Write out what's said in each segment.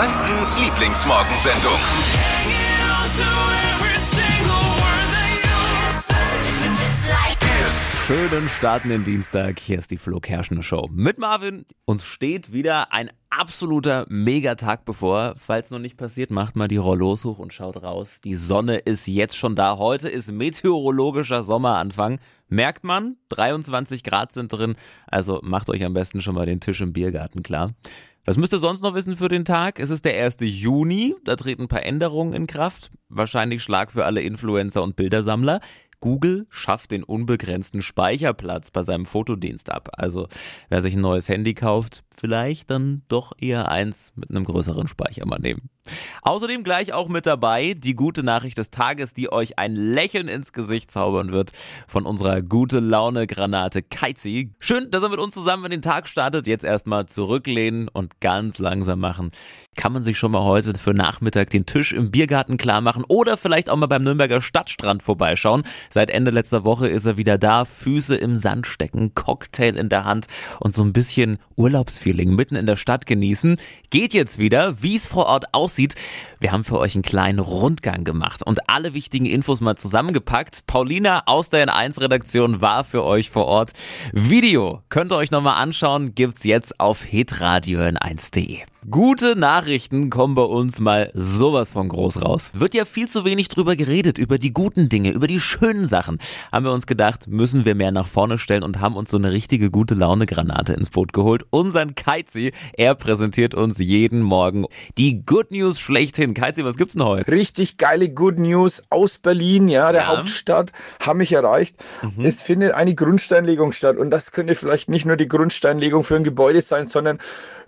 Frankens Lieblingsmorgensendung. Schönen startenden Dienstag. Hier ist die Flo Kerschner Show. Mit Marvin. Uns steht wieder ein absoluter Megatag bevor. Falls noch nicht passiert, macht mal die Rollos hoch und schaut raus. Die Sonne ist jetzt schon da. Heute ist meteorologischer Sommeranfang. Merkt man, 23 Grad sind drin. Also macht euch am besten schon mal den Tisch im Biergarten klar. Was müsst ihr sonst noch wissen für den Tag? Es ist der 1. Juni, da treten ein paar Änderungen in Kraft. Wahrscheinlich Schlag für alle Influencer und Bildersammler. Google schafft den unbegrenzten Speicherplatz bei seinem Fotodienst ab. Also wer sich ein neues Handy kauft, vielleicht dann doch eher eins mit einem größeren Speicher mal nehmen. Außerdem gleich auch mit dabei die gute Nachricht des Tages, die euch ein Lächeln ins Gesicht zaubern wird von unserer gute Laune Granate Keizi. Schön, dass er mit uns zusammen in den Tag startet. Jetzt erstmal zurücklehnen und ganz langsam machen. Kann man sich schon mal heute für Nachmittag den Tisch im Biergarten klar machen oder vielleicht auch mal beim Nürnberger Stadtstrand vorbeischauen. Seit Ende letzter Woche ist er wieder da, Füße im Sand stecken, Cocktail in der Hand und so ein bisschen Urlaubsfeeling mitten in der Stadt genießen. Geht jetzt wieder, wie es vor Ort aussieht. Wir haben für euch einen kleinen Rundgang gemacht und alle wichtigen Infos mal zusammengepackt. Paulina aus der N1 Redaktion war für euch vor Ort. Video könnt ihr euch nochmal anschauen, gibt's jetzt auf hitradio n1.de. Gute Nachrichten kommen bei uns mal sowas von groß raus. Wird ja viel zu wenig drüber geredet, über die guten Dinge, über die schönen Sachen. Haben wir uns gedacht, müssen wir mehr nach vorne stellen und haben uns so eine richtige gute Laune Granate ins Boot geholt. Unseren Keizi, er präsentiert uns jeden Morgen die Good News schlechthin. Keizi, was gibt's denn heute? Richtig geile Good News aus Berlin, ja, der Ja. Hauptstadt, haben mich erreicht. Es findet eine Grundsteinlegung statt und das könnte vielleicht nicht nur die Grundsteinlegung für ein Gebäude sein, sondern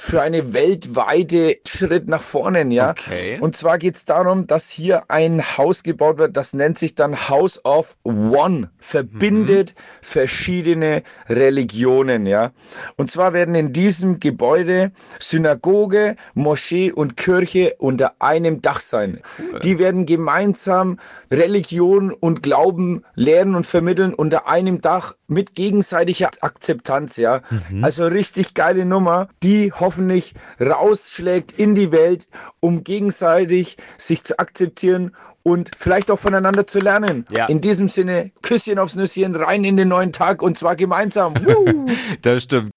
für eine weltweite Schritt nach vorne, ja. Okay. Und zwar geht es darum, dass hier ein Haus gebaut wird, das nennt sich dann House of One, verbindet verschiedene Religionen, ja. Und zwar werden in diesem Gebäude Synagoge, Moschee und Kirche unter einem Dach sein. Die werden gemeinsam Religion und Glauben lehren und vermitteln unter einem Dach mit gegenseitiger Akzeptanz, ja. Also richtig geile Nummer, die hoffentlich rausschlägt in die Welt, um gegenseitig sich zu akzeptieren und vielleicht auch voneinander zu lernen. Ja. In diesem Sinne, Küsschen aufs Nüsschen, rein in den neuen Tag und zwar gemeinsam. Das stimmt.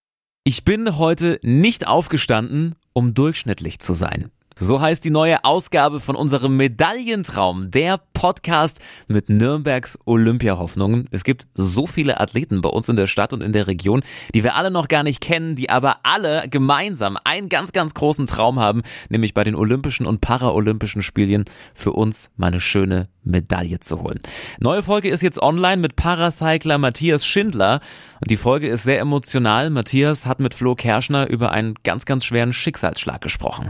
Ich bin heute nicht aufgestanden, um durchschnittlich zu sein. So heißt die neue Ausgabe von unserem Medaillentraum, der Podcast mit Nürnbergs Olympiahoffnungen. Es gibt so viele Athleten bei uns in der Stadt und in der Region, die wir alle noch gar nicht kennen, die aber alle gemeinsam einen ganz, ganz großen Traum haben, nämlich bei den Olympischen und Paralympischen Spielen für uns mal eine schöne Medaille zu holen. Neue Folge ist jetzt online mit Paracycler Matthias Schindler und die Folge ist sehr emotional. Matthias hat mit Flo Kerschner über einen ganz, ganz schweren Schicksalsschlag gesprochen.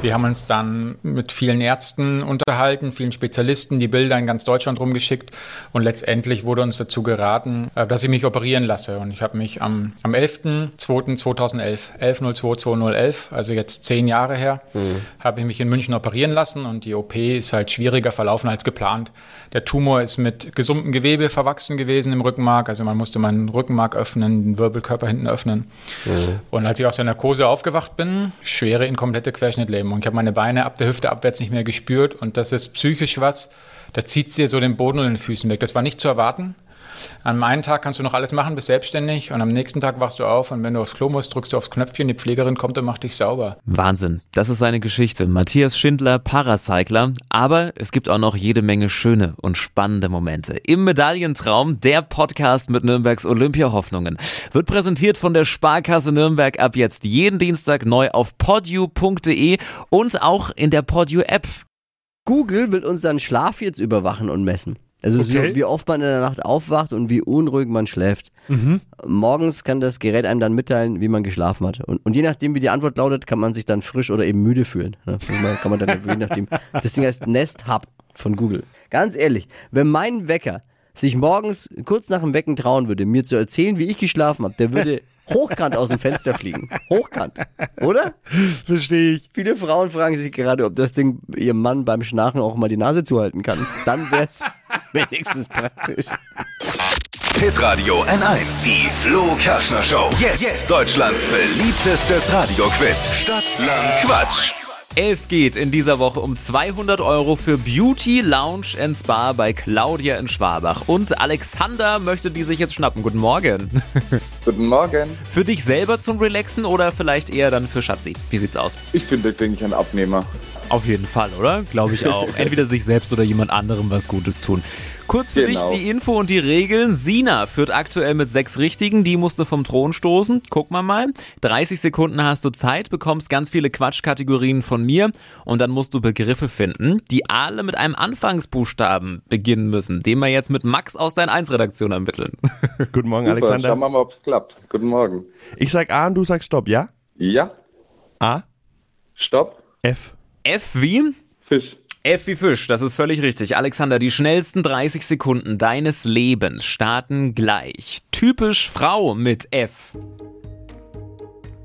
Wir haben uns dann mit vielen Ärzten unterhalten, vielen Spezialisten, die Bilder in ganz Deutschland rumgeschickt und letztendlich wurde uns dazu geraten, äh, dass ich mich operieren lasse. Und ich habe mich am, am 11.02.2011, 11.02.2011, also jetzt zehn Jahre her, habe ich mich in München operieren lassen und die OP ist halt schwieriger verlaufen als geplant. Der Tumor ist mit gesundem Gewebe verwachsen gewesen im Rückenmark, also man musste meinen Rückenmark öffnen, den Wirbelkörper hinten öffnen. Und als ich aus der Narkose aufgewacht bin, schwere inkomplette Querschnittlähmung. Und ich habe meine Beine ab der Hüfte abwärts nicht mehr gespürt. Und das ist psychisch was, da zieht dir so den Boden unter den Füßen weg. Das war nicht zu erwarten. An einem Tag kannst du noch alles machen, bist selbstständig und am nächsten Tag wachst du auf und wenn du aufs Klo musst, drückst du aufs Knöpfchen, die Pflegerin kommt und macht dich sauber. Wahnsinn, das ist seine Geschichte. Matthias Schindler, Paracycler. Aber es gibt auch noch jede Menge schöne und spannende Momente. Im Medaillentraum, der Podcast mit Nürnbergs Olympiahoffnungen, wird präsentiert von der Sparkasse Nürnberg ab jetzt jeden Dienstag neu auf podu.de und auch in der Podu-App. Google will unseren Schlaf jetzt überwachen und messen. Also Okay. wie, wie oft man in der Nacht aufwacht und wie unruhig man schläft. Morgens kann das Gerät einem dann mitteilen, wie man geschlafen hat. Und, und je nachdem, wie die Antwort lautet, kann man sich dann frisch oder eben müde fühlen. Ne? Kann man dann je nachdem. Das Ding heißt Nest Hub von Google. Ganz ehrlich, wenn mein Wecker sich morgens kurz nach dem Wecken trauen würde, mir zu erzählen, wie ich geschlafen habe, der würde hochkant aus dem Fenster fliegen. Hochkant. Oder? Verstehe ich. Viele Frauen fragen sich gerade, ob das Ding ihrem Mann beim Schnarchen auch mal die Nase zuhalten kann. Dann wäre es wenigstens praktisch. Hitradio N1. Die Flo Kerschner Show. Jetzt, Deutschlands beliebtestes Radioquiz. Stadt, Land, Quatsch. Es geht in dieser Woche um 200 Euro für Beauty Lounge and Spa bei Claudia in Schwabach. Und Alexander möchte die sich jetzt schnappen. Guten Morgen. Guten Morgen. Für dich selber zum Relaxen oder vielleicht eher dann für Schatzi? Wie sieht's aus? Ich bin wirklich ein Abnehmer. Auf jeden Fall, oder? Glaube ich auch. Entweder sich selbst oder jemand anderem was Gutes tun. Kurz für Genau. dich die Info und die Regeln. Sina führt aktuell mit sechs Richtigen. Die musst du vom Thron stoßen. Guck mal mal. 30 Sekunden hast du Zeit, bekommst ganz viele Quatschkategorien von mir und dann musst du Begriffe finden, die alle mit einem Anfangsbuchstaben beginnen müssen, den wir jetzt mit Max aus deiner 1-Redaktion ermitteln. Guten Morgen, Super, Alexander. schauen wir mal, ob es klappt. Guten Morgen. Ich sag A und du sagst Stopp, ja? Ja, A, Stopp, F. F wie? Fisch. F wie Fisch, das ist völlig richtig. Alexander, die schnellsten 30 Sekunden deines Lebens starten gleich. Typisch Frau mit F.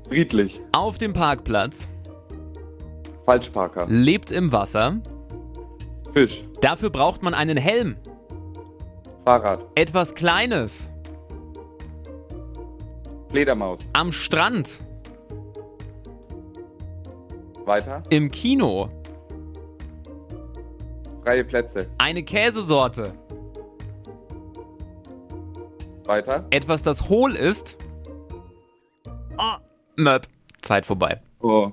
Friedlich. Auf dem Parkplatz, Falschparker. lebt im Wasser. Fisch. Dafür braucht man einen Helm. Fahrrad. Etwas Kleines. Fledermaus. Am Strand. Weiter. Im Kino. Freie Plätze. Eine Käsesorte. Weiter. Etwas, das hohl ist. Oh, Möp. Zeit vorbei. Oh.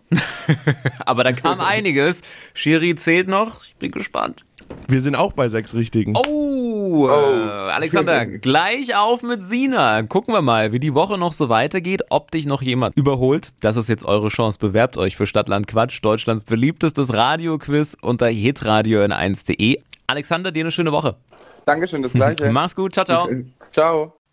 Aber da kam einiges. Schiri zählt noch. Ich bin gespannt. Wir sind auch bei sechs Richtigen. Oh, Äh, Alexander, gleich auf mit Sina. Gucken wir mal, wie die Woche noch so weitergeht, ob dich noch jemand überholt. Das ist jetzt eure Chance. Bewerbt euch für Stadtland Quatsch, Deutschlands beliebtestes Radioquiz unter hitradio in 1.de. Alexander, dir eine schöne Woche. Dankeschön, das gleiche. Mach's gut, ciao, ciao. Ciao.